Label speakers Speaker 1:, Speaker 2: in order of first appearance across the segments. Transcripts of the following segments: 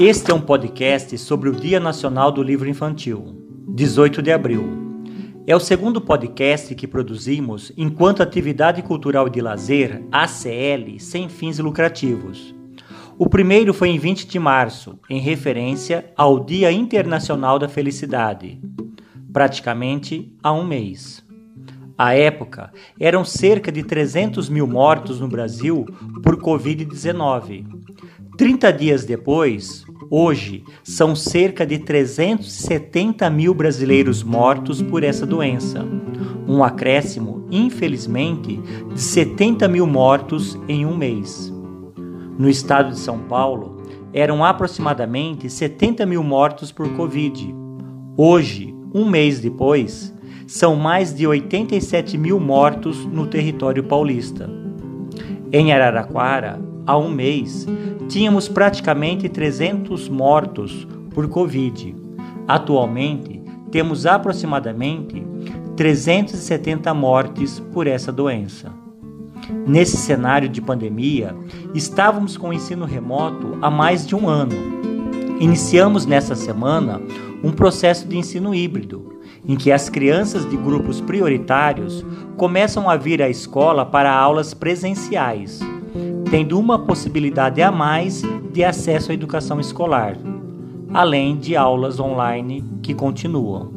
Speaker 1: Este é um podcast sobre o Dia Nacional do Livro Infantil, 18 de abril. É o segundo podcast que produzimos enquanto atividade cultural de lazer ACL sem fins lucrativos. O primeiro foi em 20 de março, em referência ao Dia Internacional da Felicidade, praticamente há um mês. À época, eram cerca de 300 mil mortos no Brasil por Covid-19. 30 dias depois, hoje, são cerca de 370 mil brasileiros mortos por essa doença. Um acréscimo, infelizmente, de 70 mil mortos em um mês. No estado de São Paulo, eram aproximadamente 70 mil mortos por Covid. Hoje, um mês depois, são mais de 87 mil mortos no território paulista. Em Araraquara, há um mês, tínhamos praticamente 300 mortos por Covid. Atualmente, temos aproximadamente 370 mortes por essa doença. Nesse cenário de pandemia, estávamos com o ensino remoto há mais de um ano. Iniciamos nessa semana um processo de ensino híbrido, em que as crianças de grupos prioritários começam a vir à escola para aulas presenciais, tendo uma possibilidade a mais de acesso à educação escolar, além de aulas online que continuam.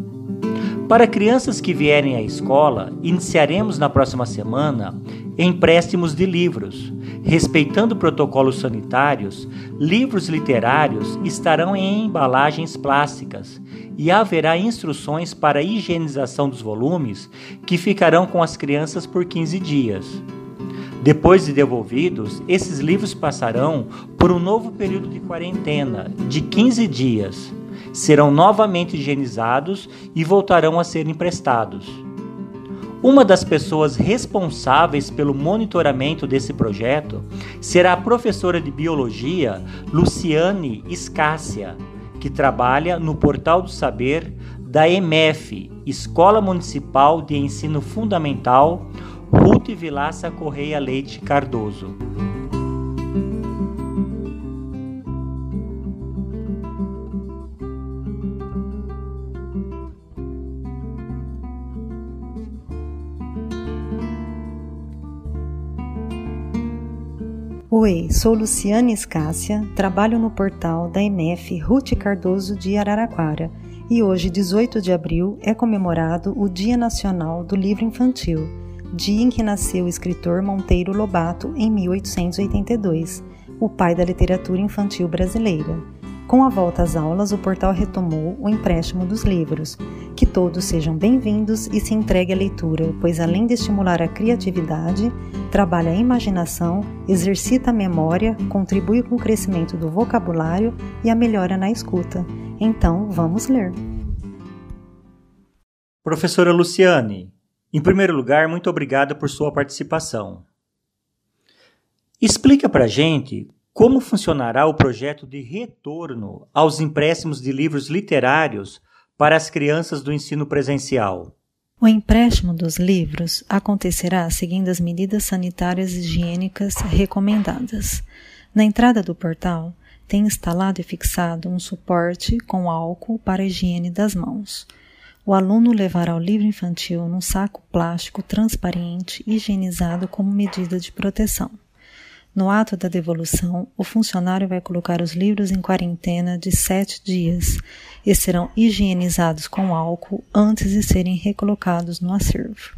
Speaker 1: Para crianças que vierem à escola, iniciaremos na próxima semana empréstimos de livros. Respeitando protocolos sanitários, livros literários estarão em embalagens plásticas e haverá instruções para a higienização dos volumes que ficarão com as crianças por 15 dias. Depois de devolvidos, esses livros passarão por um novo período de quarentena de 15 dias. Serão novamente higienizados e voltarão a ser emprestados. Uma das pessoas responsáveis pelo monitoramento desse projeto será a professora de biologia Luciane Escássia, que trabalha no Portal do Saber da EMF, Escola Municipal de Ensino Fundamental Ruth Vilaça Correia Leite Cardoso.
Speaker 2: Oi, sou Luciane Escássia, trabalho no portal da MF Ruth Cardoso de Araraquara e hoje, 18 de abril, é comemorado o Dia Nacional do Livro Infantil, dia em que nasceu o escritor Monteiro Lobato em 1882, o pai da literatura infantil brasileira. Com a volta às aulas, o portal retomou o empréstimo dos livros. Que todos sejam bem-vindos e se entregue à leitura, pois além de estimular a criatividade, trabalha a imaginação, exercita a memória, contribui com o crescimento do vocabulário e a melhora na escuta. Então, vamos ler.
Speaker 1: Professora Luciane, em primeiro lugar, muito obrigada por sua participação. Explica para gente como funcionará o projeto de retorno aos empréstimos de livros literários para as crianças do ensino presencial?
Speaker 2: O empréstimo dos livros acontecerá seguindo as medidas sanitárias e higiênicas recomendadas. Na entrada do portal, tem instalado e fixado um suporte com álcool para a higiene das mãos. O aluno levará o livro infantil num saco plástico transparente higienizado como medida de proteção. No ato da devolução, o funcionário vai colocar os livros em quarentena de sete dias e serão higienizados com álcool antes de serem recolocados no acervo.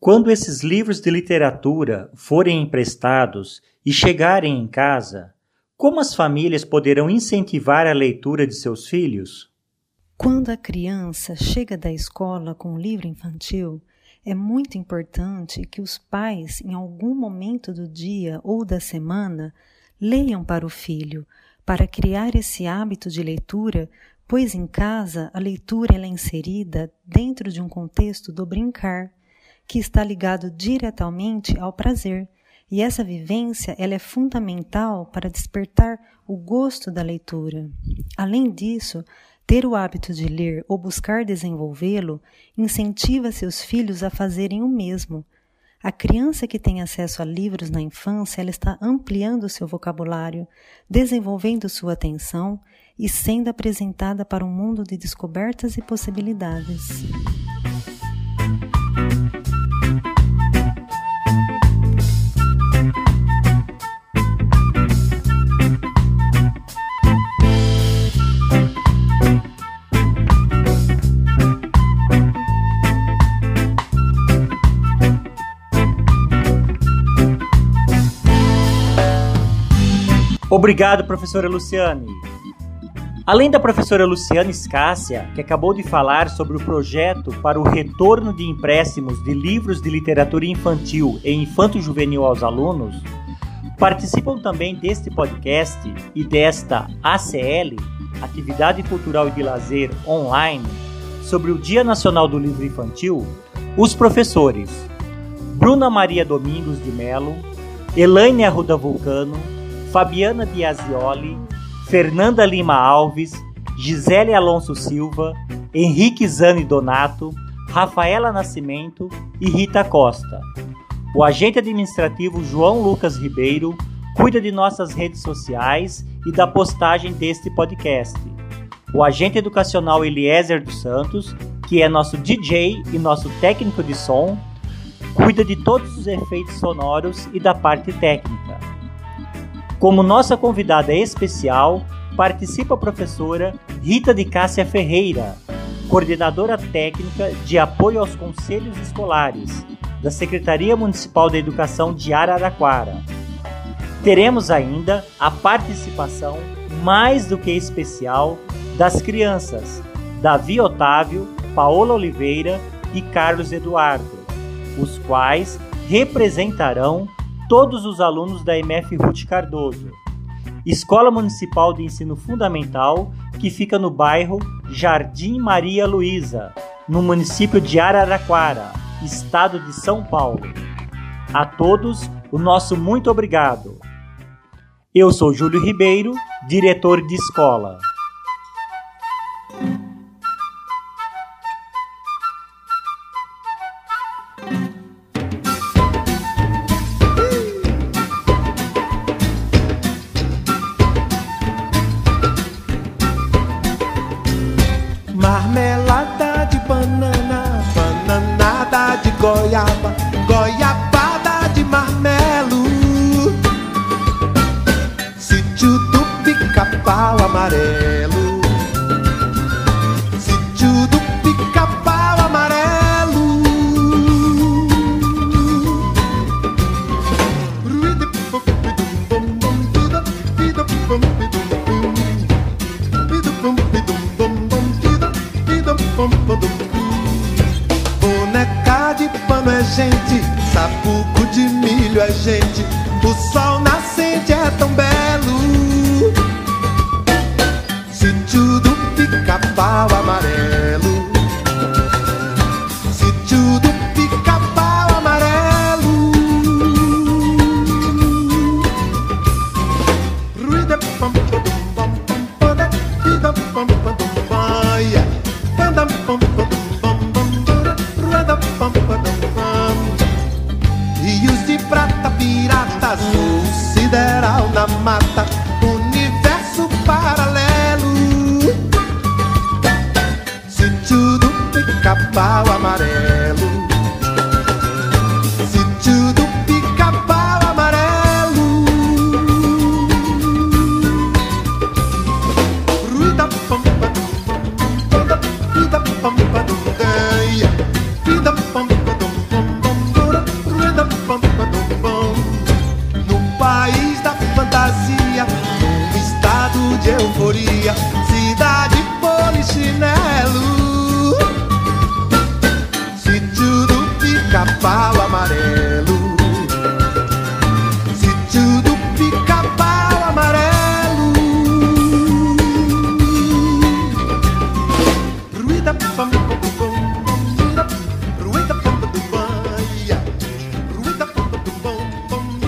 Speaker 1: Quando esses livros de literatura forem emprestados e chegarem em casa, como as famílias poderão incentivar a leitura de seus filhos?
Speaker 2: Quando a criança chega da escola com o livro infantil, é muito importante que os pais, em algum momento do dia ou da semana, leiam para o filho, para criar esse hábito de leitura, pois em casa a leitura é inserida dentro de um contexto do brincar, que está ligado diretamente ao prazer. E essa vivência ela é fundamental para despertar o gosto da leitura. Além disso, ter o hábito de ler ou buscar desenvolvê-lo incentiva seus filhos a fazerem o mesmo. A criança que tem acesso a livros na infância, ela está ampliando seu vocabulário, desenvolvendo sua atenção e sendo apresentada para um mundo de descobertas e possibilidades.
Speaker 1: Obrigado, professora Luciane. Além da professora Luciane Escássia, que acabou de falar sobre o projeto para o retorno de empréstimos de livros de literatura infantil e infanto-juvenil aos alunos, participam também deste podcast e desta ACL, Atividade Cultural e de Lazer Online, sobre o Dia Nacional do Livro Infantil, os professores Bruna Maria Domingos de Melo, Elaine Arruda Vulcano, Fabiana Biasioli, Fernanda Lima Alves, Gisele Alonso Silva, Henrique Zani Donato, Rafaela Nascimento e Rita Costa. O agente administrativo João Lucas Ribeiro cuida de nossas redes sociais e da postagem deste podcast. O agente educacional Eliezer dos Santos, que é nosso DJ e nosso técnico de som, cuida de todos os efeitos sonoros e da parte técnica. Como nossa convidada especial, participa a professora Rita de Cássia Ferreira, coordenadora técnica de apoio aos conselhos escolares da Secretaria Municipal da Educação de Araraquara. Teremos ainda a participação mais do que especial das crianças Davi Otávio, Paola Oliveira e Carlos Eduardo, os quais representarão todos os alunos da MF Ruth Cardoso, Escola Municipal de Ensino Fundamental, que fica no bairro Jardim Maria Luísa, no município de Araraquara, estado de São Paulo. A todos, o nosso muito obrigado. Eu sou Júlio Ribeiro, diretor de escola. gente, sapuco de milho a gente, o sol na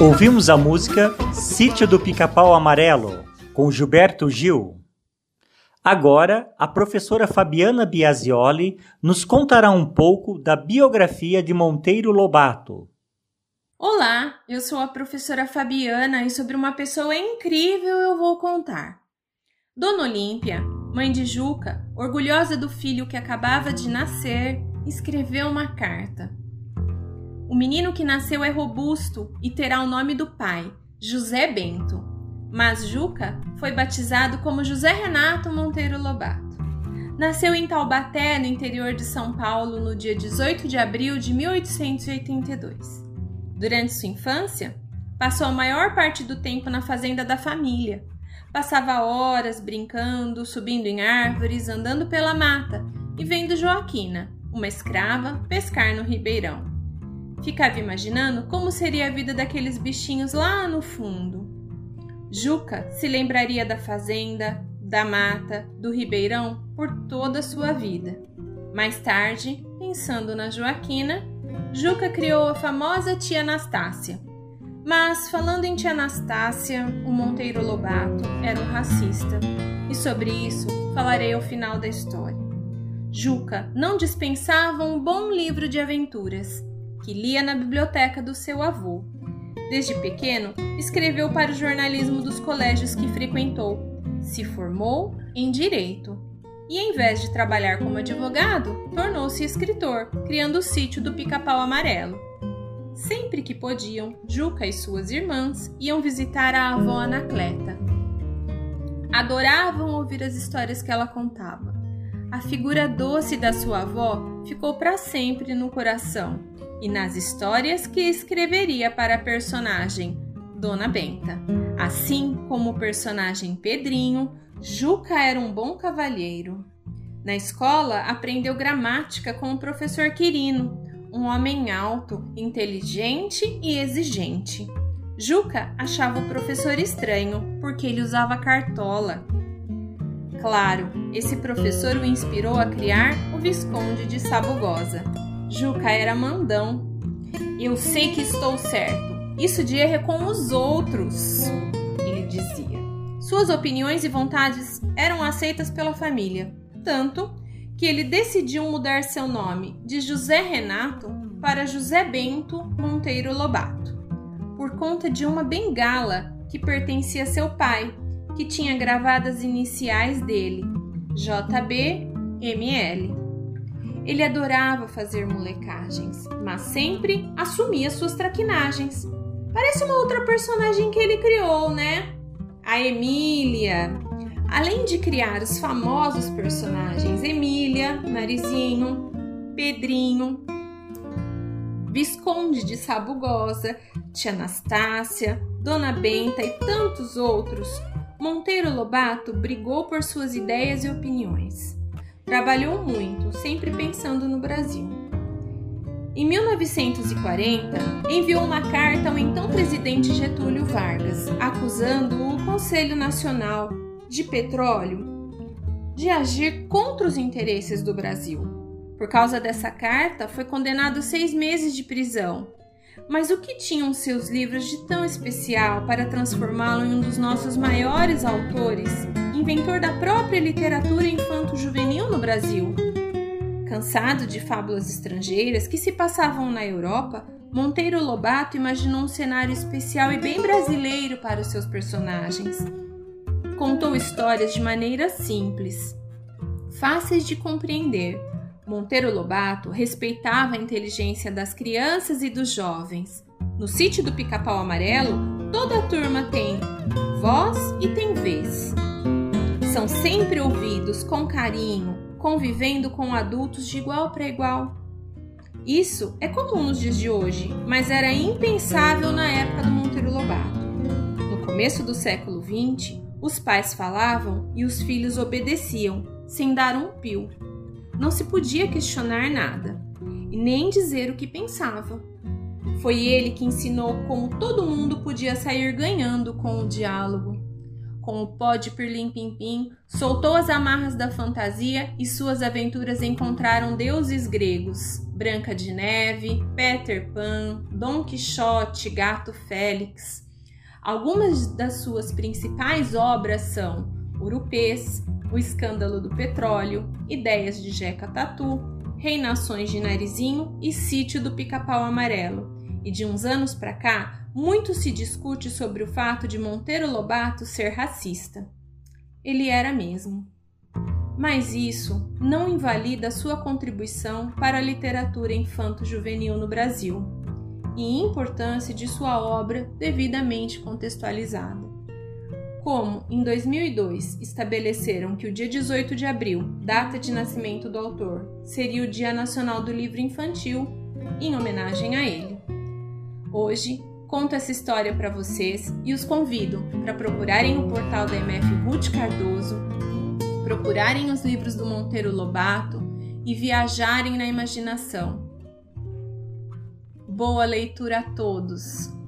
Speaker 1: Ouvimos a música Sítio do Pica-Pau Amarelo, com Gilberto Gil. Agora, a professora Fabiana Biasioli nos contará um pouco da biografia de Monteiro Lobato.
Speaker 3: Olá, eu sou a professora Fabiana e sobre uma pessoa incrível eu vou contar. Dona Olímpia, mãe de Juca, orgulhosa do filho que acabava de nascer, escreveu uma carta. O menino que nasceu é robusto e terá o nome do pai, José Bento. Mas Juca foi batizado como José Renato Monteiro Lobato. Nasceu em Taubaté, no interior de São Paulo, no dia 18 de abril de 1882. Durante sua infância, passou a maior parte do tempo na fazenda da família. Passava horas brincando, subindo em árvores, andando pela mata e vendo Joaquina, uma escrava, pescar no ribeirão. Ficava imaginando como seria a vida daqueles bichinhos lá no fundo. Juca se lembraria da fazenda, da mata, do ribeirão por toda a sua vida. Mais tarde, pensando na Joaquina, Juca criou a famosa tia Anastácia. Mas, falando em tia Anastácia, o Monteiro Lobato era um racista, e sobre isso falarei ao final da história. Juca não dispensava um bom livro de aventuras que lia na biblioteca do seu avô. Desde pequeno, escreveu para o jornalismo dos colégios que frequentou. Se formou em direito. E em vez de trabalhar como advogado, tornou-se escritor, criando o sítio do Pica-Pau Amarelo. Sempre que podiam, Juca e suas irmãs iam visitar a avó Anacleta. Adoravam ouvir as histórias que ela contava. A figura doce da sua avó ficou para sempre no coração e nas histórias que escreveria para a personagem Dona Benta. Assim como o personagem Pedrinho, Juca era um bom cavalheiro. Na escola, aprendeu gramática com o professor Quirino, um homem alto, inteligente e exigente. Juca achava o professor estranho porque ele usava cartola. Claro, esse professor o inspirou a criar o Visconde de Sabugosa. Juca era mandão. Eu sei que estou certo. Isso de erro é com os outros, ele dizia. Suas opiniões e vontades eram aceitas pela família, tanto que ele decidiu mudar seu nome de José Renato para José Bento Monteiro Lobato, por conta de uma bengala que pertencia a seu pai, que tinha gravadas iniciais dele, JBML. Ele adorava fazer molecagens, mas sempre assumia suas traquinagens. Parece uma outra personagem que ele criou, né? A Emília. Além de criar os famosos personagens Emília, Narizinho, Pedrinho, Visconde de Sabugosa, Tia Anastácia, Dona Benta e tantos outros, Monteiro Lobato brigou por suas ideias e opiniões. Trabalhou muito, sempre pensando no Brasil. Em 1940, enviou uma carta ao então presidente Getúlio Vargas, acusando o Conselho Nacional de Petróleo de agir contra os interesses do Brasil. Por causa dessa carta, foi condenado a seis meses de prisão. Mas o que tinham seus livros de tão especial para transformá-lo em um dos nossos maiores autores inventor da própria literatura infanto-juvenil no Brasil. Cansado de fábulas estrangeiras que se passavam na Europa, Monteiro Lobato imaginou um cenário especial e bem brasileiro para os seus personagens. Contou histórias de maneira simples, fáceis de compreender. Monteiro Lobato respeitava a inteligência das crianças e dos jovens. No sítio do Pica-Pau Amarelo, toda a turma tem voz e tem vez são sempre ouvidos com carinho, convivendo com adultos de igual para igual. Isso é comum nos dias de hoje, mas era impensável na época do Monteiro Lobato. No começo do século XX, os pais falavam e os filhos obedeciam, sem dar um pio. Não se podia questionar nada e nem dizer o que pensava. Foi ele que ensinou como todo mundo podia sair ganhando com o diálogo com o pó de pirlim-pim-pim, soltou as amarras da fantasia e suas aventuras encontraram deuses gregos, Branca de Neve, Peter Pan, Dom Quixote, Gato Félix. Algumas das suas principais obras são Urupês, O Escândalo do Petróleo, Ideias de Jeca Tatu, Reinações de Narizinho e Sítio do Pica-Pau Amarelo. E de uns anos para cá, muito se discute sobre o fato de Monteiro Lobato ser racista. ele era mesmo. Mas isso não invalida sua contribuição para a literatura infanto-juvenil no Brasil e importância de sua obra devidamente contextualizada. Como, em 2002, estabeleceram que o dia 18 de abril, data de nascimento do autor, seria o Dia Nacional do Livro Infantil, em homenagem a ele. Hoje, conto essa história para vocês e os convido para procurarem o portal da MF Ruth Cardoso, procurarem os livros do Monteiro Lobato e viajarem na imaginação. Boa leitura a todos!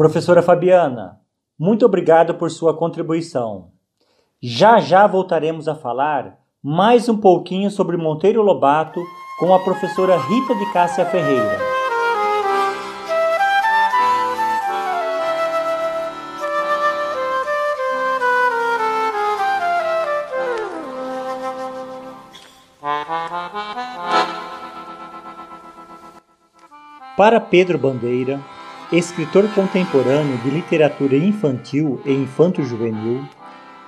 Speaker 1: Professora Fabiana, muito obrigado por sua contribuição. Já já voltaremos a falar mais um pouquinho sobre Monteiro Lobato com a professora Rita de Cássia Ferreira. Para Pedro Bandeira, escritor contemporâneo de literatura infantil e infanto-juvenil,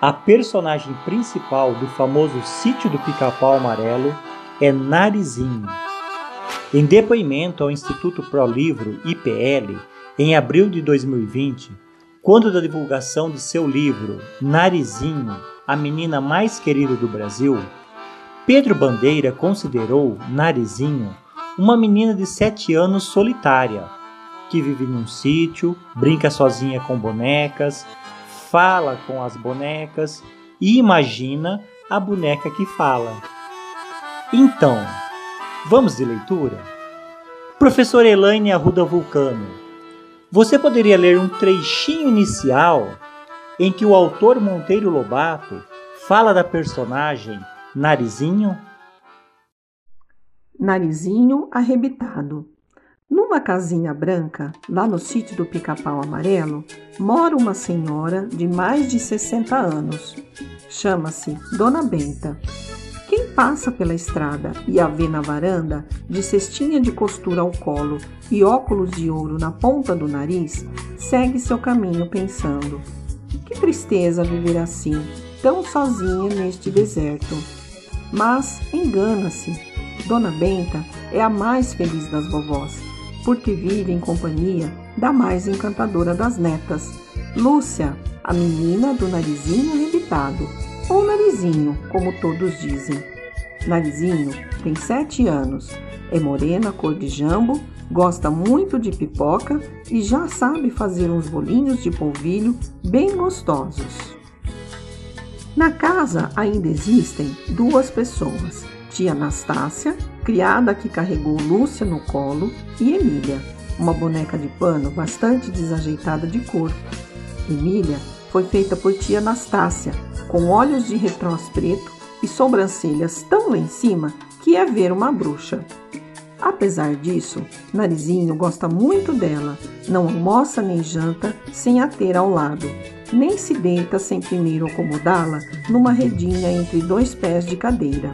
Speaker 1: a personagem principal do famoso Sítio do Pica-Pau Amarelo é Narizinho. Em depoimento ao Instituto Pro Livro IPL, em abril de 2020, quando da divulgação de seu livro Narizinho, a menina mais querida do Brasil, Pedro Bandeira considerou Narizinho uma menina de sete anos solitária, que vive num sítio, brinca sozinha com bonecas, fala com as bonecas e imagina a boneca que fala. Então, vamos de leitura? Professor Elaine Arruda Vulcano, você poderia ler um trechinho inicial em que o autor Monteiro Lobato fala da personagem Narizinho?
Speaker 4: Narizinho arrebitado. Numa casinha branca, lá no sítio do Pica-Pau Amarelo, mora uma senhora de mais de 60 anos. Chama-se Dona Benta. Quem passa pela estrada e a vê na varanda, de cestinha de costura ao colo e óculos de ouro na ponta do nariz, segue seu caminho pensando: que tristeza viver assim, tão sozinha neste deserto. Mas engana-se. Dona Benta é a mais feliz das vovós porque vive em companhia da mais encantadora das netas, Lúcia, a menina do narizinho arrebitado, ou narizinho, como todos dizem. Narizinho tem sete anos, é morena cor de jambo, gosta muito de pipoca e já sabe fazer uns bolinhos de polvilho bem gostosos. Na casa ainda existem duas pessoas, tia Anastácia criada que carregou Lúcia no colo, e Emília, uma boneca de pano bastante desajeitada de corpo. Emília foi feita por tia Anastácia, com olhos de retrós preto e sobrancelhas tão lá em cima que é ver uma bruxa. Apesar disso, Narizinho gosta muito dela, não almoça nem janta sem a ter ao lado, nem se deita sem primeiro acomodá-la numa redinha entre dois pés de cadeira.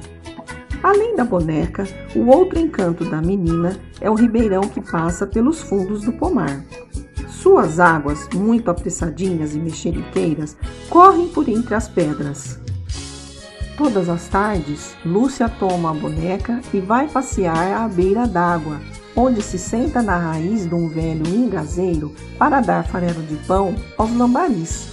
Speaker 4: Além da boneca, o outro encanto da menina é o ribeirão que passa pelos fundos do pomar. Suas águas, muito apressadinhas e mexeriqueiras, correm por entre as pedras. Todas as tardes, Lúcia toma a boneca e vai passear à beira d'água, onde se senta na raiz de um velho ingazeiro para dar farelo de pão aos lambaris.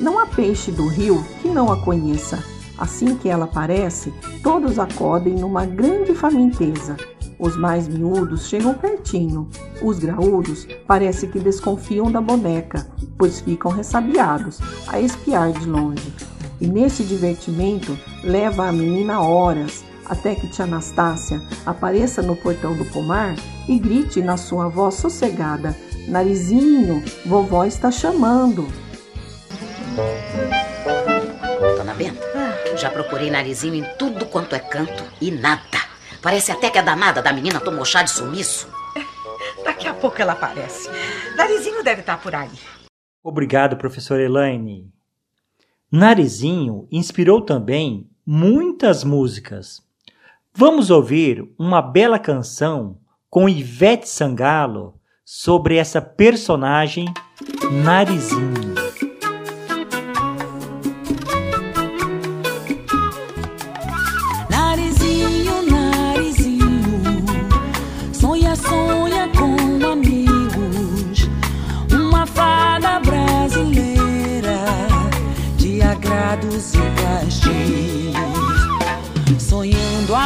Speaker 4: Não há peixe do rio que não a conheça, Assim que ela aparece, todos acodem numa grande faminteza. Os mais miúdos chegam pertinho. Os graúdos parece que desconfiam da boneca, pois ficam ressabiados a espiar de longe. E nesse divertimento leva a menina horas, até que tia Anastácia apareça no portão do pomar e grite na sua voz sossegada: Narizinho, vovó está chamando.
Speaker 5: Já procurei narizinho em tudo quanto é canto e nada. Parece até que a danada da menina tomou chá de sumiço.
Speaker 6: Daqui a pouco ela aparece. Narizinho deve estar por aí.
Speaker 1: Obrigado, professor Elaine. Narizinho inspirou também muitas músicas. Vamos ouvir uma bela canção com Ivete Sangalo sobre essa personagem. Narizinho,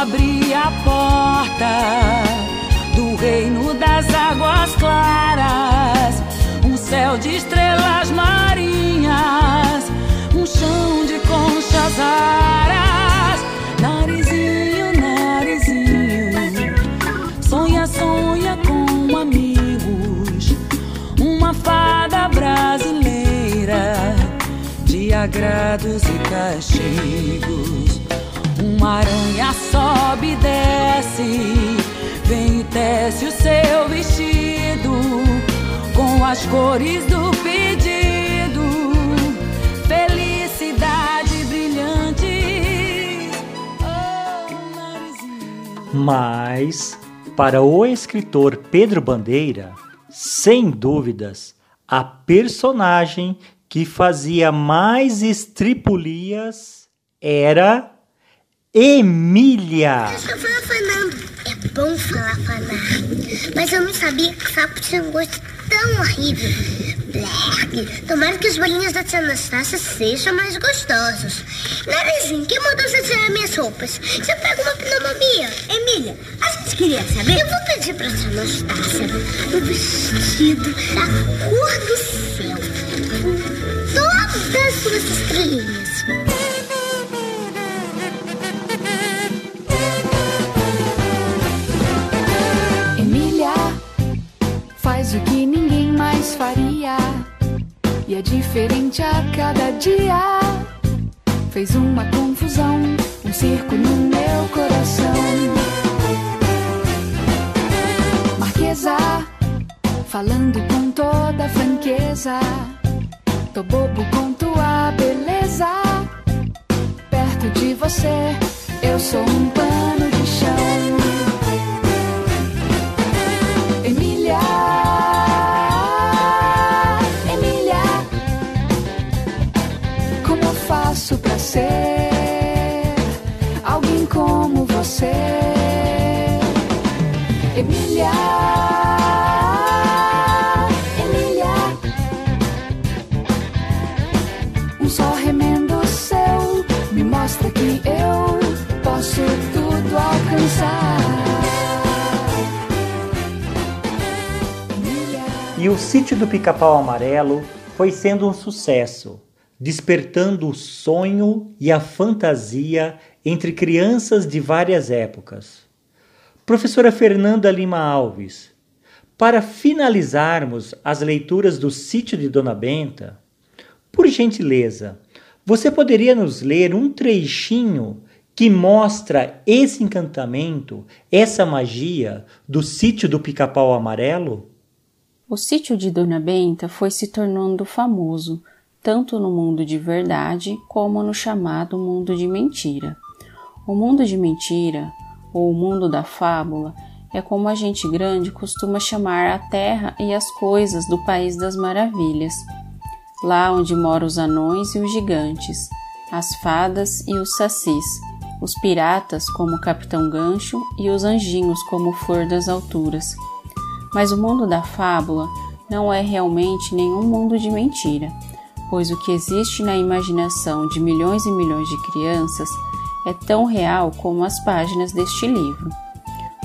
Speaker 7: abrir a porta do reino das águas claras, um céu de estrelas marinhas, um chão de conchas raras. Narizinho, narizinho, sonha, sonha com amigos, uma fada brasileira de agrados e castigos. Uma aranha sobe e desce, vem e tece o seu vestido com as cores do pedido. Felicidade brilhante. Oh.
Speaker 1: Mas, para o escritor Pedro Bandeira, sem dúvidas, a personagem que fazia mais estripulias era Emília.
Speaker 8: Eu só falo fanando. É bom falar fanar. Mas eu não sabia que sapo tinha um gosto tão horrível. Blerg. Tomara que os bolinhos da tia Anastácia sejam mais gostosos. Narizinho, quem mandou você tirar minhas roupas? Você pega uma pneumonia. Emília, a gente queria saber. Eu vou pedir pra tia Anastácia um vestido da cor do céu. Com todas as suas estrelinhas.
Speaker 9: Que ninguém mais faria e é diferente a cada dia. Fez uma confusão, um circo no meu coração. Marquesa, falando com toda franqueza. Tô bobo com tua beleza. Perto de você, eu sou um pano de chão. Alguém como você? Emília, Emília, um só remendo seu me mostra que eu posso tudo alcançar. Emília.
Speaker 1: E o sítio do Pica-Pau Amarelo foi sendo um sucesso, despertando o sonho e a fantasia entre crianças de várias épocas. Professora Fernanda Lima Alves, para finalizarmos as leituras do sítio de Dona Benta, por gentileza, você poderia nos ler um trechinho que mostra esse encantamento, essa magia do sítio do Pica-Pau Amarelo?
Speaker 10: O sítio de Dona Benta foi se tornando famoso, tanto no mundo de verdade como no chamado mundo de mentira. O mundo de mentira, ou o mundo da fábula, é como a gente grande costuma chamar a terra e as coisas do País das Maravilhas, lá onde moram os anões e os gigantes, as fadas e os sacis, os piratas como o Capitão Gancho e os anjinhos como Flor das Alturas. Mas o mundo da fábula não é realmente nenhum mundo de mentira, pois o que existe na imaginação de milhões e milhões de crianças é tão real como as páginas deste livro.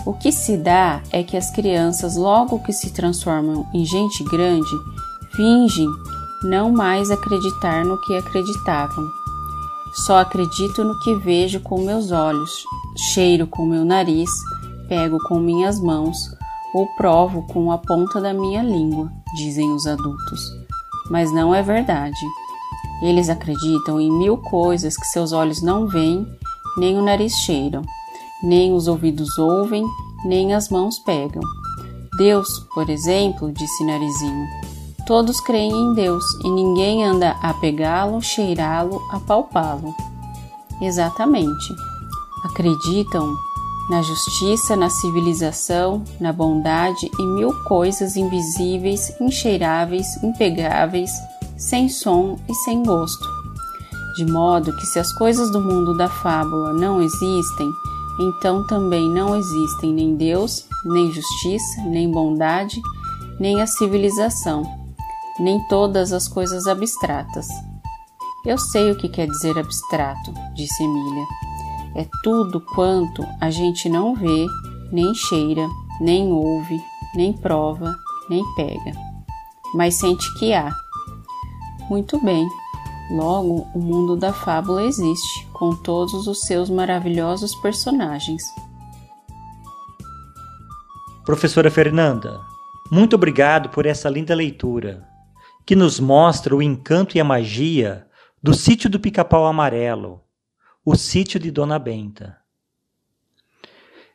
Speaker 10: O que se dá é que as crianças, logo que se transformam em gente grande, fingem não mais acreditar no que acreditavam. Só acredito no que vejo com meus olhos, cheiro com meu nariz, pego com minhas mãos ou provo com a ponta da minha língua, dizem os adultos. Mas não é verdade. Eles acreditam em mil coisas que seus olhos não veem, nem o nariz cheiram, nem os ouvidos ouvem, nem as mãos pegam. Deus, por exemplo, disse Narizinho. Todos creem em Deus e ninguém anda a pegá-lo, cheirá-lo, apalpá-lo. Exatamente. Acreditam na justiça, na civilização, na bondade e mil coisas invisíveis, encheiráveis, impegáveis, sem som e sem gosto. De modo que, se as coisas do mundo da fábula não existem, então também não existem nem Deus, nem justiça, nem bondade, nem a civilização, nem todas as coisas abstratas. Eu sei o que quer dizer abstrato, disse Emília é tudo quanto a gente não vê, nem cheira, nem ouve, nem prova, nem pega, mas sente que há. Muito bem, logo o mundo da fábula existe, com todos os seus maravilhosos personagens.
Speaker 1: Professora Fernanda, muito obrigado por essa linda leitura, que nos mostra o encanto e a magia do sítio do Pica-Pau Amarelo, o Sítio de Dona Benta.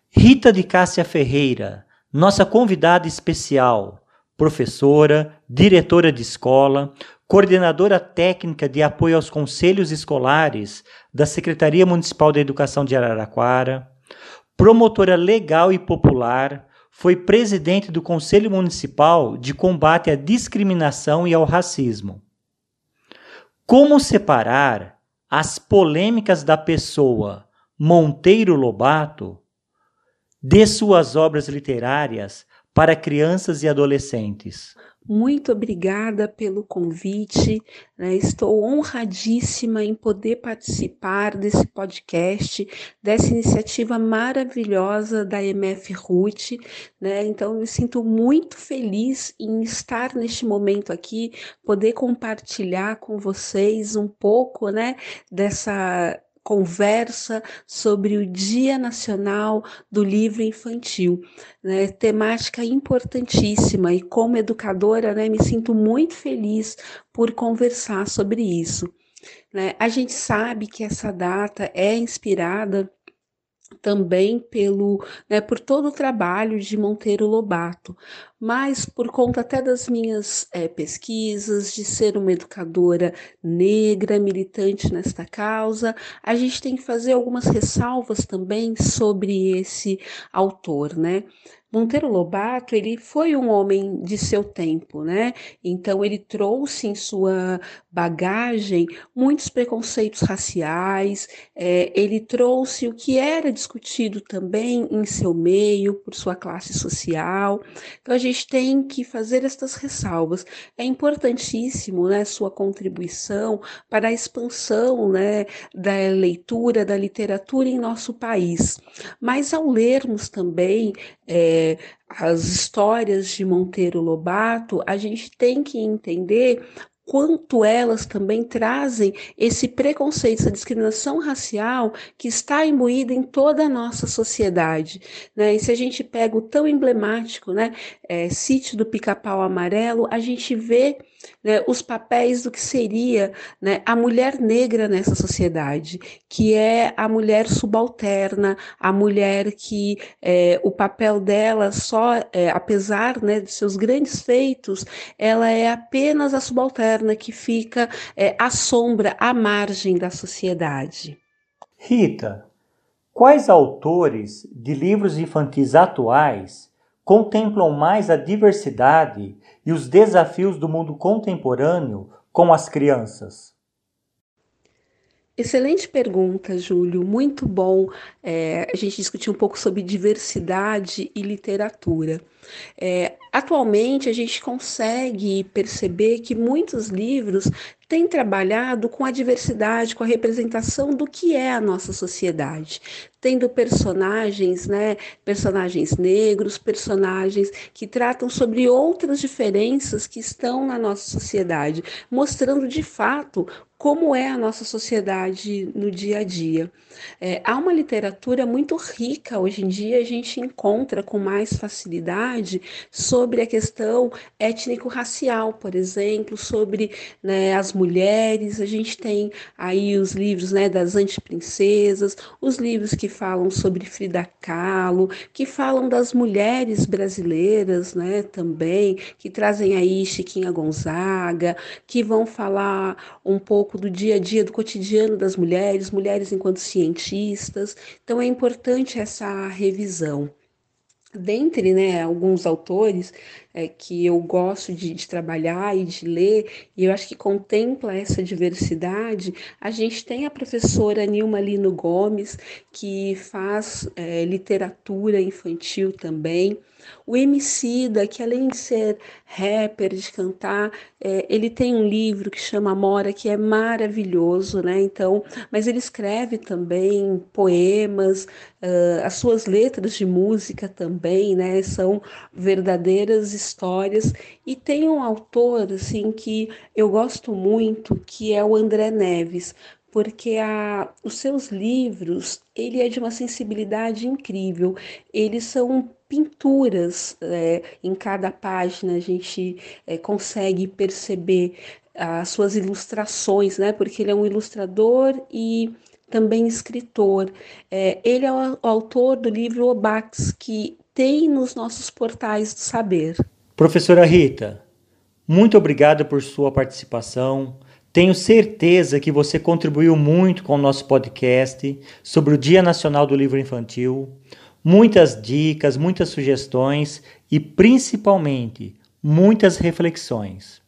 Speaker 1: Rita de Cássia Ferreira, nossa convidada especial, professora, diretora de escola, coordenadora técnica de apoio aos conselhos escolares da Secretaria Municipal da Educação de Araraquara, promotora legal e popular, foi presidente do Conselho Municipal de Combate à Discriminação e ao Racismo. Como separar as polêmicas da pessoa Monteiro Lobato de suas obras literárias para crianças e adolescentes.
Speaker 11: Muito obrigada pelo convite. Né? Estou honradíssima em poder participar desse podcast, dessa iniciativa maravilhosa da MF Ruth. Né? Então, me sinto muito feliz em estar neste momento aqui, poder compartilhar com vocês um pouco né, dessa conversa sobre o Dia Nacional do Livro Infantil, né? temática importantíssima e como educadora, né, me sinto muito feliz por conversar sobre isso. Né? A gente sabe que essa data é inspirada também pelo, né, por todo o trabalho de Monteiro Lobato, mas por conta até das minhas é, pesquisas, de ser uma educadora negra, militante nesta causa, a gente tem que fazer algumas ressalvas também sobre esse autor, né? Monteiro Lobato, ele foi um homem de seu tempo, né? Então ele trouxe em sua bagagem muitos preconceitos raciais, é, ele trouxe o que era discutido também em seu meio, por sua classe social. Então a gente tem que fazer estas ressalvas. É importantíssimo, né, sua contribuição para a expansão, né, da leitura, da literatura em nosso país. Mas ao lermos também é, as histórias de Monteiro Lobato, a gente tem que entender quanto elas também trazem esse preconceito, essa discriminação racial que está imbuída em toda a nossa sociedade. Né? E se a gente pega o tão emblemático né, é, sítio do pica-pau amarelo, a gente vê né, os papéis do que seria né, a mulher negra nessa sociedade, que é a mulher subalterna, a mulher que é, o papel dela só, é, apesar né, de seus grandes feitos, ela é apenas a subalterna que fica é, à sombra, à margem da sociedade.
Speaker 1: Rita, quais autores de livros infantis atuais contemplam mais a diversidade e os desafios do mundo contemporâneo com as crianças?
Speaker 11: Excelente pergunta, Júlio. Muito bom é, a gente discutir um pouco sobre diversidade e literatura. É, atualmente, a gente consegue perceber que muitos livros têm trabalhado com a diversidade, com a representação do que é a nossa sociedade, tendo personagens, né, personagens negros, personagens que tratam sobre outras diferenças que estão na nossa sociedade, mostrando de fato como é a nossa sociedade no dia a dia. É, há uma literatura muito rica hoje em dia, a gente encontra com mais facilidade sobre a questão étnico-racial, por exemplo, sobre né, as mulheres, a gente tem aí os livros né, das antiprincesas, os livros que falam sobre Frida Kahlo, que falam das mulheres brasileiras né, também, que trazem aí Chiquinha Gonzaga, que vão falar um pouco do dia a dia, do cotidiano das mulheres, mulheres enquanto cientistas. Então é importante essa revisão. Dentre né, alguns autores é, que eu gosto de, de, trabalhar e de ler, e eu acho que contempla essa diversidade, a gente tem a professora Nilma Lino Gomes, que faz é, literatura infantil também. O Emicida, que além de ser rapper, de cantar, é, ele tem um livro que chama Mora, que é maravilhoso, né? Então, mas ele escreve também poemas, uh, as suas letras de música também, né? São verdadeiras histórias. E tem um autor, assim, que eu gosto muito, que é o André Neves, porque a, os seus livros ele é de uma sensibilidade incrível. Eles são pinturas é, em cada página a gente é, consegue perceber as suas ilustrações, né? Porque ele é um ilustrador e também escritor. É, ele é o autor do livro Obax, que tem nos nossos portais do saber.
Speaker 1: Professora Rita, muito obrigado por sua participação. Tenho certeza que você contribuiu muito com o nosso podcast sobre o Dia Nacional do Livro Infantil. Muitas dicas, muitas sugestões e, principalmente, muitas reflexões.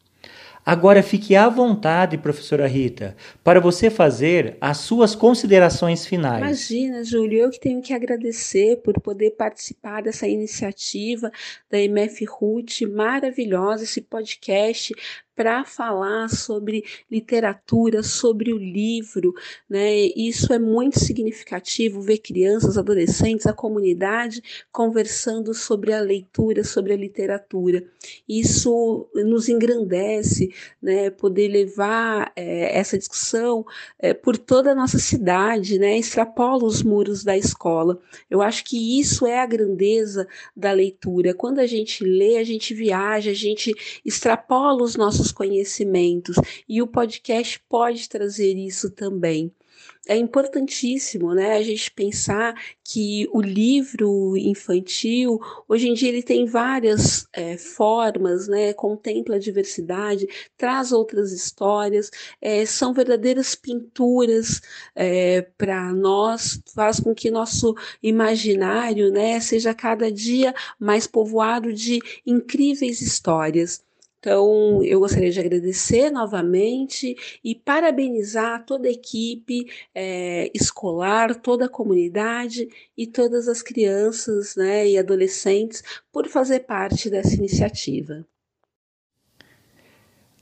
Speaker 1: Agora fique à vontade, professora Rita, para você fazer as suas considerações finais.
Speaker 11: Imagina, Júlio, eu que tenho que agradecer por poder participar dessa iniciativa da MF Ruth maravilhosa, esse podcast para falar sobre literatura, sobre o livro, né? Isso é muito significativo ver crianças, adolescentes, a comunidade conversando sobre a leitura, sobre a literatura. Isso nos engrandece, né? Poder levar é, essa discussão é, por toda a nossa cidade, né? Extrapola os muros da escola. Eu acho que isso é a grandeza da leitura. Quando a gente lê, a gente viaja, a gente extrapola os nossos conhecimentos e o podcast pode trazer isso também é importantíssimo, né, a gente pensar que o livro infantil, hoje em dia ele tem várias é, formas, né, contempla a diversidade, traz outras histórias, é, são verdadeiras pinturas é, para nós, faz com que nosso imaginário, né, seja cada dia mais povoado de incríveis histórias. Então, eu gostaria de agradecer novamente e parabenizar toda a equipe é, escolar, toda a comunidade e todas as crianças né, e adolescentes por fazer parte dessa iniciativa.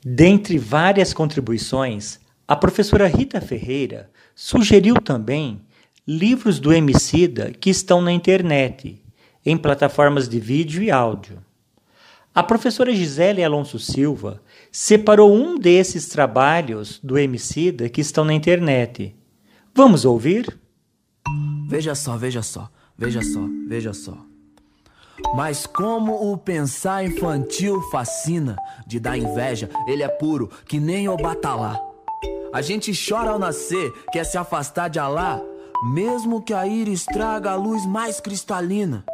Speaker 1: Dentre várias contribuições, a professora Rita Ferreira sugeriu também livros do Emicida que estão na internet, em plataformas de vídeo e áudio. A professora Gisele Alonso Silva separou um desses trabalhos do Emicida que estão na internet. Vamos ouvir?
Speaker 12: Veja só, veja só, veja só, veja só. Mas como o pensar infantil fascina, de dar inveja, ele é puro, que nem o batalá. A gente chora ao nascer, quer se afastar de Alá, mesmo que a íris traga a luz mais cristalina.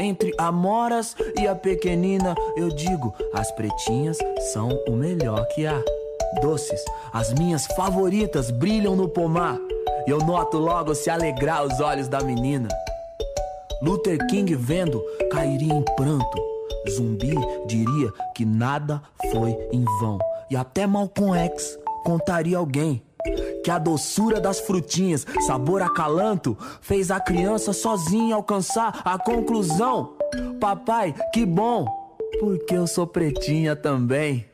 Speaker 12: Entre Amoras e a pequenina, eu digo: as pretinhas são o melhor que há. Doces, as minhas favoritas brilham no pomar. E eu noto logo se alegrar os olhos da menina. Luther King vendo cairia em pranto. Zumbi diria que nada foi em vão. E até Malcolm X contaria alguém que a doçura das frutinhas, sabor acalanto, fez a criança sozinha alcançar a conclusão. Papai, que bom, porque eu sou pretinha também.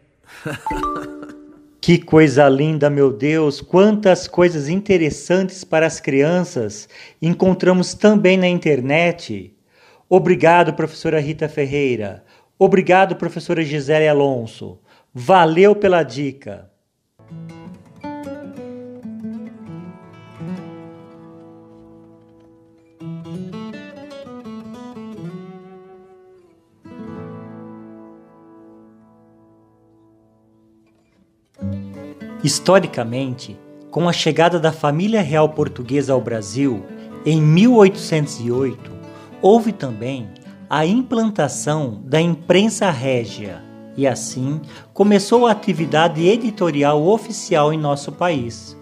Speaker 1: que coisa linda, meu Deus! Quantas coisas interessantes para as crianças encontramos também na internet. Obrigado, professora Rita Ferreira. Obrigado, professora Gisele Alonso. Valeu pela dica. Historicamente, com a chegada da família real portuguesa ao Brasil em 1808, houve também a implantação da imprensa régia e assim começou a atividade editorial oficial em nosso país.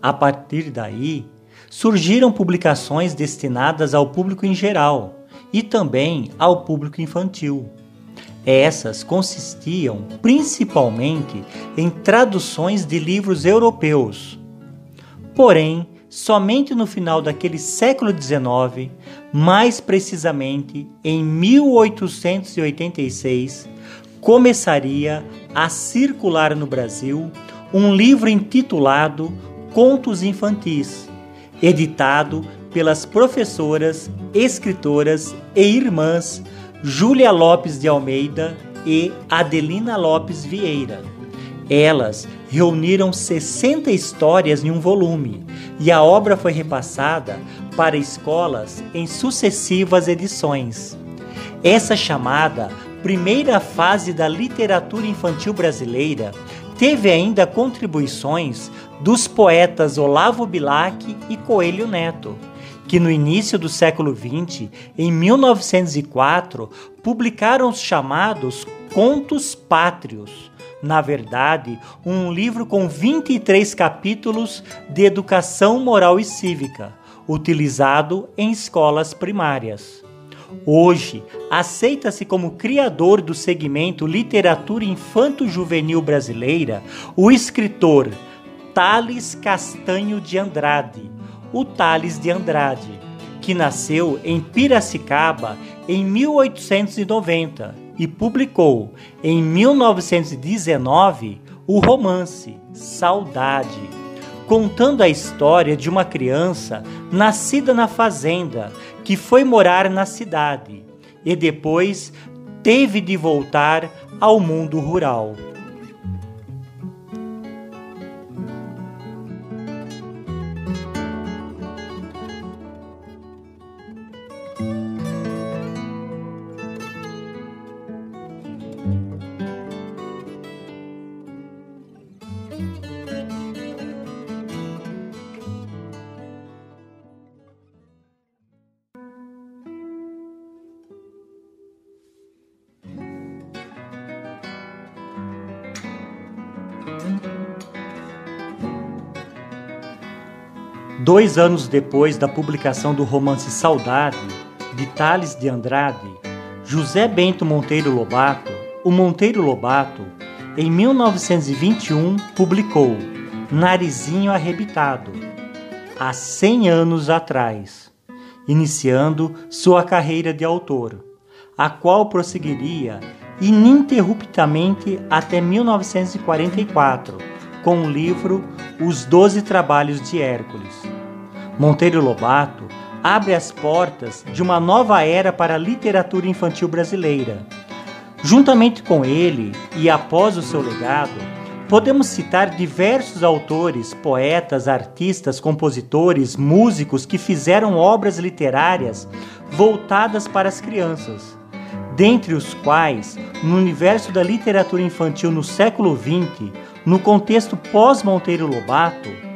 Speaker 1: A partir daí, surgiram publicações destinadas ao público em geral e também ao público infantil. Essas consistiam principalmente em traduções de livros europeus. Porém, somente no final daquele século XIX, mais precisamente em 1886, começaria a circular no Brasil um livro intitulado Contos Infantis, editado pelas professoras, escritoras e irmãs Júlia Lopes de Almeida e Adelina Lopes Vieira. Elas reuniram 60 histórias em um volume e a obra foi repassada para escolas em sucessivas edições. Essa chamada primeira fase da literatura infantil brasileira teve ainda contribuições dos poetas Olavo Bilac e Coelho Neto, que no início do século XX, em 1904, publicaram os chamados Contos Pátrios. Na verdade, um livro com 23 capítulos de educação moral e cívica, utilizado em escolas primárias. Hoje, aceita-se como criador do segmento literatura infanto-juvenil brasileira o escritor Tales Castanho de Andrade, o Tales de Andrade, que nasceu em Piracicaba em 1890 e publicou em 1919 o romance Saudade, contando a história de uma criança nascida na fazenda que foi morar na cidade e depois teve de voltar ao mundo rural. Dois anos depois da publicação do romance Saudade, de Tales de Andrade, José Bento Monteiro Lobato, o Monteiro Lobato, em 1921 publicou Narizinho Arrebitado, há 100 anos atrás, iniciando sua carreira de autor, a qual prosseguiria ininterruptamente até 1944, com o livro Os Doze Trabalhos de Hércules. Monteiro Lobato abre as portas de uma nova era para a literatura infantil brasileira. Juntamente com ele e após o seu legado, podemos citar diversos autores, poetas, artistas, compositores, músicos que fizeram obras literárias voltadas para as crianças, dentre os quais, no universo da literatura infantil no século XX, no contexto pós-Monteiro Lobato,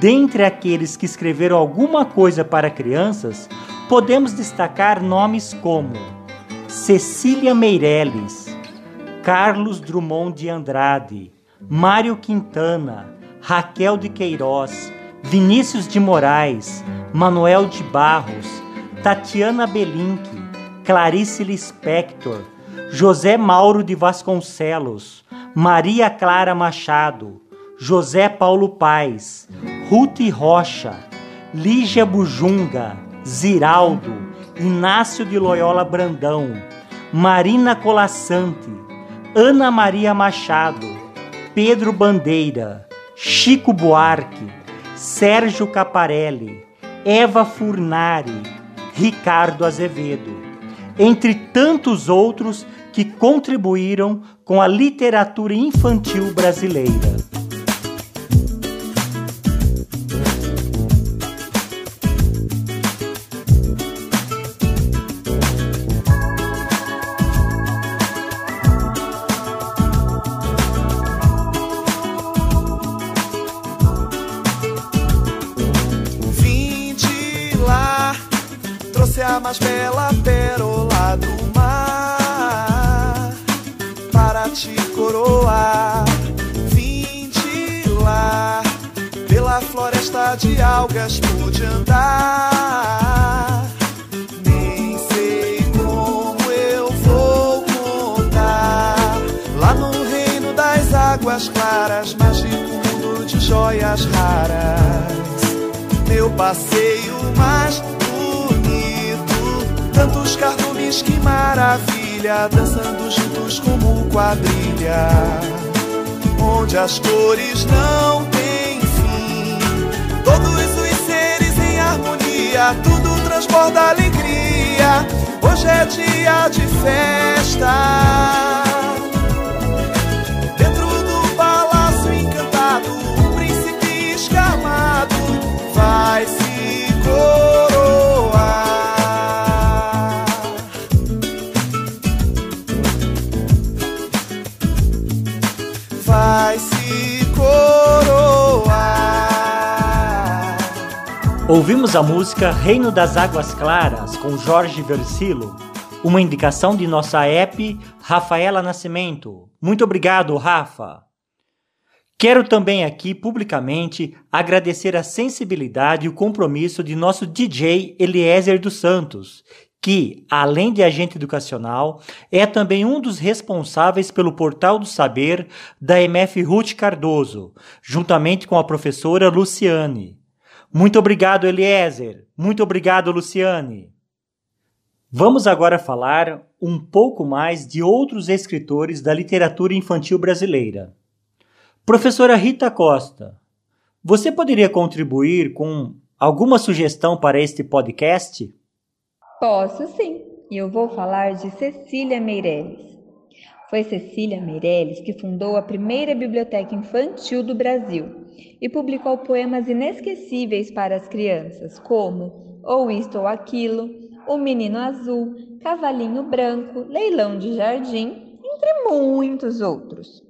Speaker 1: Dentre aqueles que escreveram alguma coisa para crianças, podemos destacar nomes como Cecília Meirelles, Carlos Drummond de Andrade, Mário Quintana, Raquel de Queiroz, Vinícius de Moraes, Manuel de Barros, Tatiana Belink, Clarice Lispector, José Mauro de Vasconcelos, Maria Clara Machado, José Paulo Paz, Ruth Rocha, Lígia Bujunga, Ziraldo, Inácio de Loyola Brandão, Marina Colassante, Ana Maria Machado, Pedro Bandeira, Chico Buarque, Sérgio Caparelli, Eva Furnari, Ricardo Azevedo, entre tantos outros que contribuíram com a literatura infantil brasileira.
Speaker 13: De algas pude andar. Nem sei como eu vou contar. Lá no reino das águas claras, mágico mundo de joias raras. Meu passeio mais bonito. Tantos cardumes, que maravilha. Dançando juntos como quadrilha. Onde as cores não harmonia. Tudo transborda alegria. Hoje é dia de festa.
Speaker 1: Ouvimos a música Reino das Águas Claras com Jorge Versilo, uma indicação de nossa app Rafaela Nascimento. Muito obrigado, Rafa. Quero também aqui publicamente agradecer a sensibilidade e o compromisso de nosso DJ Eliezer dos Santos, que, além de agente educacional, é também um dos responsáveis pelo Portal do Saber da MF Ruth Cardoso, juntamente com a professora Luciane. Muito obrigado, Eliezer. Muito obrigado, Luciane. Vamos agora falar um pouco mais de outros escritores da literatura infantil brasileira. Professora Rita Costa, você poderia contribuir com alguma sugestão para este podcast?
Speaker 14: Posso sim, e eu vou falar de Cecília Meirelles. Foi Cecília Meirelles que fundou a primeira biblioteca infantil do Brasil e publicou poemas inesquecíveis para as crianças, como Ou Isto ou Aquilo, O Menino Azul, Cavalinho Branco, Leilão de Jardim, entre muitos outros.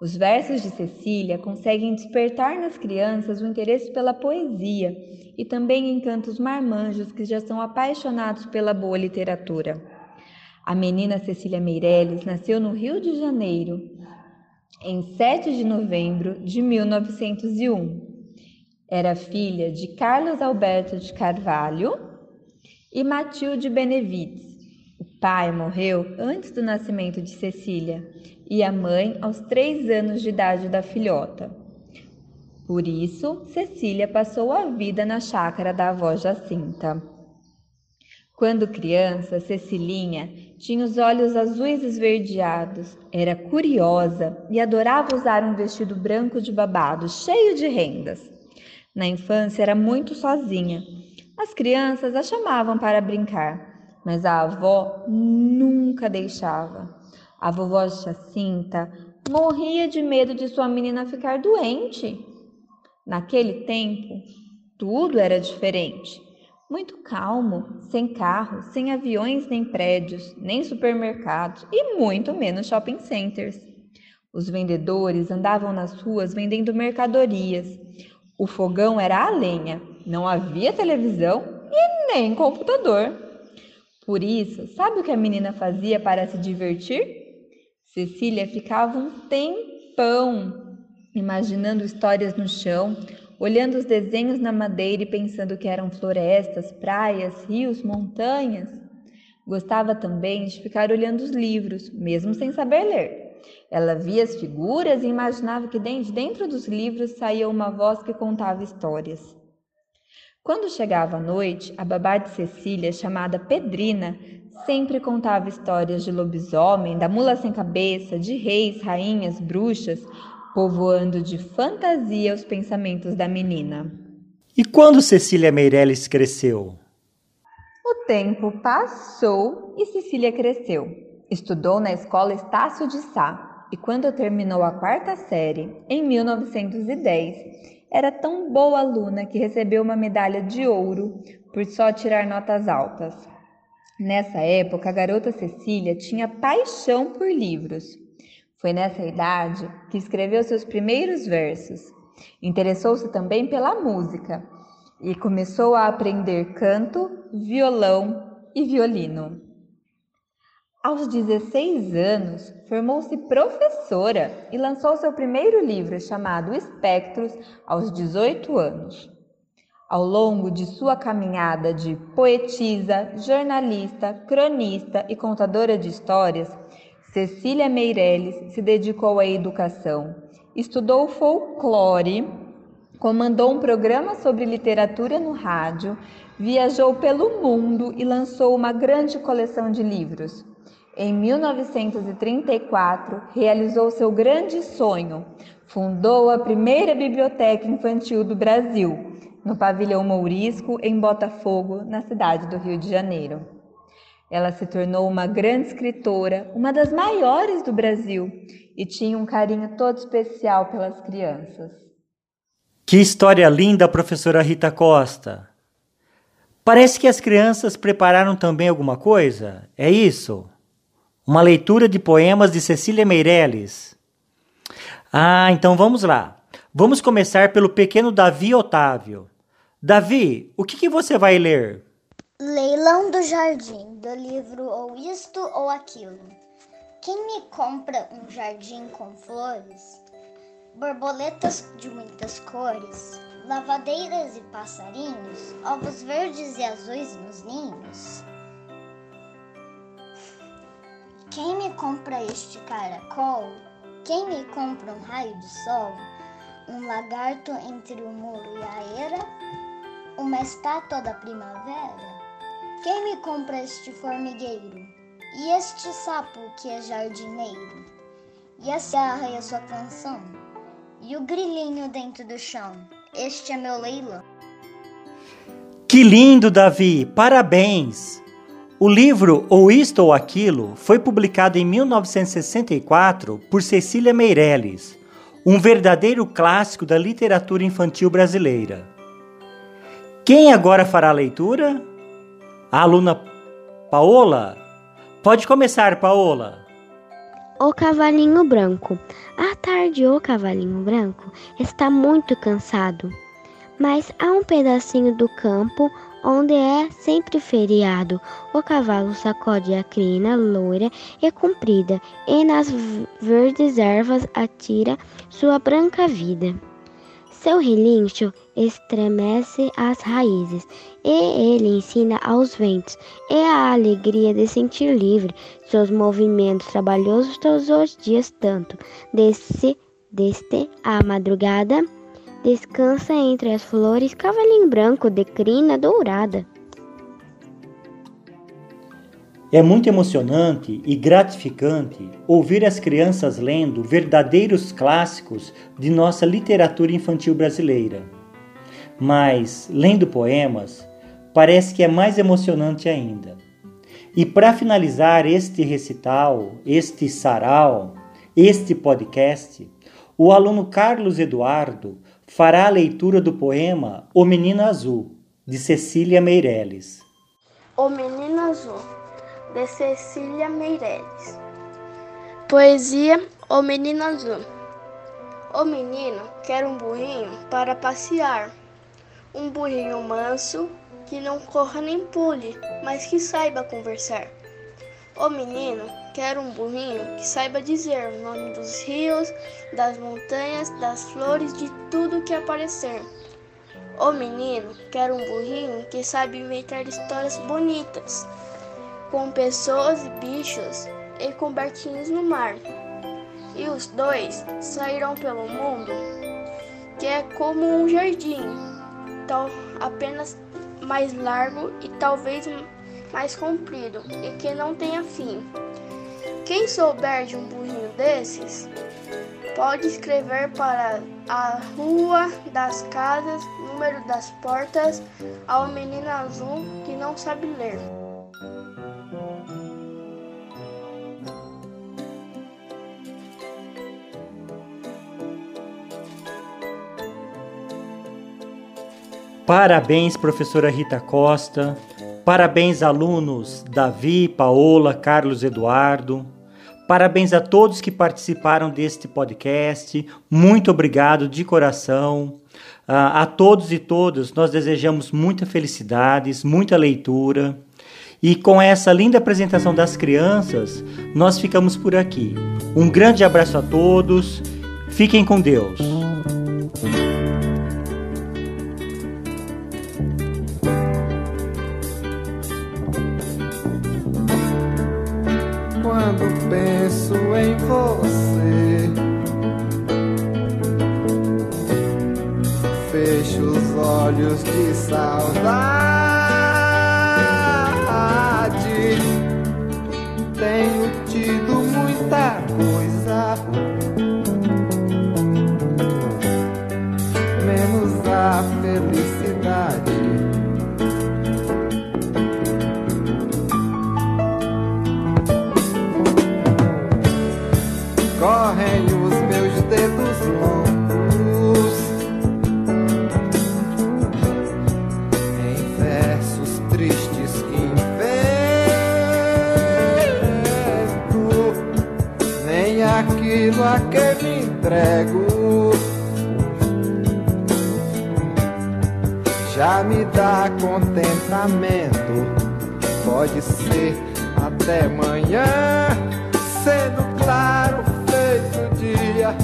Speaker 14: Os versos de Cecília conseguem despertar nas crianças o interesse pela poesia e também encantos marmanjos que já são apaixonados pela boa literatura. A menina Cecília Meirelles nasceu no Rio de Janeiro em 7 de novembro de 1901. Era filha de Carlos Alberto de Carvalho e Matilde Benevides. O pai morreu antes do nascimento de Cecília e a mãe aos três anos de idade da filhota. Por isso, Cecília passou a vida na chácara da avó Jacinta. Quando criança, Cecilinha tinha os olhos azuis esverdeados, era curiosa e adorava usar um vestido branco de babado, cheio de rendas. Na infância era muito sozinha. As crianças a chamavam para brincar, mas a avó nunca deixava. A vovó Jacinta morria de medo de sua menina ficar doente. Naquele tempo, tudo era diferente. Muito calmo, sem carros, sem aviões nem prédios, nem supermercados e muito menos shopping centers. Os vendedores andavam nas ruas vendendo mercadorias. O fogão era a lenha, não havia televisão e nem computador. Por isso, sabe o que a menina fazia para se divertir? Cecília ficava um tempão imaginando histórias no chão, olhando os desenhos na madeira e pensando que eram florestas, praias, rios, montanhas. Gostava também de ficar olhando os livros, mesmo sem saber ler. Ela via as figuras e imaginava que de dentro dos livros saía uma voz que contava histórias. Quando chegava a noite, a babá de Cecília, chamada Pedrina, sempre contava histórias de lobisomem, da mula sem cabeça, de reis, rainhas, bruxas, povoando de fantasia os pensamentos da menina.
Speaker 1: E quando Cecília Meirelles cresceu?
Speaker 14: O tempo passou e Cecília cresceu. Estudou na escola Estácio de Sá e quando terminou a quarta série, em 1910, era tão boa aluna que recebeu uma medalha de ouro por só tirar notas altas. Nessa época, a garota Cecília tinha paixão por livros. Foi nessa idade que escreveu seus primeiros versos. Interessou-se também pela música e começou a aprender canto, violão e violino. Aos 16 anos, formou-se professora e lançou seu primeiro livro chamado Espectros aos 18 anos. Ao longo de sua caminhada de poetisa, jornalista, cronista e contadora de histórias, Cecília Meirelles se dedicou à educação, estudou folclore, comandou um programa sobre literatura no rádio, viajou pelo mundo e lançou uma grande coleção de livros. Em 1934, realizou seu grande sonho, fundou a primeira biblioteca infantil do Brasil no pavilhão Mourisco, em Botafogo, na cidade do Rio de Janeiro. Ela se tornou uma grande escritora, uma das maiores do Brasil, e tinha um carinho todo especial pelas crianças.
Speaker 1: Que história linda, professora Rita Costa! Parece que as crianças prepararam também alguma coisa, é isso? Uma leitura de poemas de Cecília Meirelles. Ah, então vamos lá. Vamos começar pelo pequeno Davi Otávio. Davi, o que, que você vai ler?
Speaker 8: Leilão do Jardim, do livro Ou Isto ou Aquilo. Quem me compra um jardim com flores, borboletas de muitas cores, lavadeiras e passarinhos, ovos verdes e azuis nos ninhos? Quem me compra este caracol? Quem me compra um raio de sol? Um lagarto entre o muro e a era? uma estátua da primavera? Quem me compra este formigueiro? E este sapo que é jardineiro? E a serra e a sua canção? E o grilinho dentro do chão? Este é meu leilão.
Speaker 1: Que lindo, Davi! Parabéns! O livro Ou Isto ou Aquilo foi publicado em 1964 por Cecília Meirelles, um verdadeiro clássico da literatura infantil brasileira. Quem agora fará a leitura? A aluna Paola? Pode começar, Paola.
Speaker 15: O cavalinho branco. À tarde, o cavalinho branco está muito cansado, mas há um pedacinho do campo onde é sempre feriado. O cavalo sacode a crina loira e comprida, e nas verdes ervas atira sua branca vida. Seu relincho estremece as raízes, e ele ensina aos ventos, e a alegria de sentir livre seus movimentos trabalhosos todos os dias tanto. Desse, deste a madrugada, descansa entre as flores, cavalinho branco de crina dourada.
Speaker 1: É muito emocionante e gratificante ouvir as crianças lendo verdadeiros clássicos de nossa literatura infantil brasileira. Mas, lendo poemas, parece que é mais emocionante ainda. E para finalizar este recital, este sarau, este podcast, o aluno Carlos Eduardo fará a leitura do poema O Menino Azul, de Cecília Meirelles.
Speaker 16: O Menino Azul de Cecília Meireles. Poesia O Menino Azul. O menino quer um burrinho para passear. Um burrinho manso que não corra nem pule, mas que saiba conversar. O menino quer um burrinho que saiba dizer o nome dos rios, das montanhas, das flores, de tudo que aparecer. O menino quer um burrinho que saiba inventar histórias bonitas com pessoas e bichos e com barquinhos no mar. E os dois saíram pelo mundo, que é como um jardim, tal, apenas mais largo e talvez mais comprido, e que não tenha fim. Quem souber de um burrinho desses, pode escrever para a rua das casas, número das portas, ao menino azul que não sabe ler.
Speaker 1: Parabéns, professora Rita Costa. Parabéns, alunos Davi, Paola, Carlos Eduardo. Parabéns a todos que participaram deste podcast. Muito obrigado de coração. Uh, a todos e todas, nós desejamos muita felicidades, muita leitura. E com essa linda apresentação das crianças, nós ficamos por aqui. Um grande abraço a todos. Fiquem com Deus.
Speaker 17: Tido muita coisa. Já me dá contentamento. Pode ser até amanhã, sendo claro feito dia,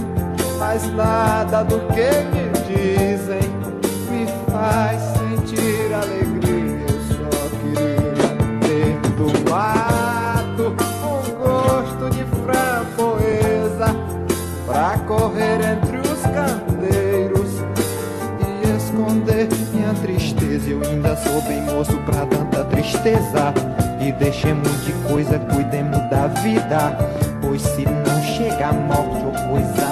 Speaker 17: mas nada do que me dizem. Me faz sou bem moço pra tanta tristeza. E deixemos de coisa, cuidemos da vida. Pois se não chega a morte ou coisa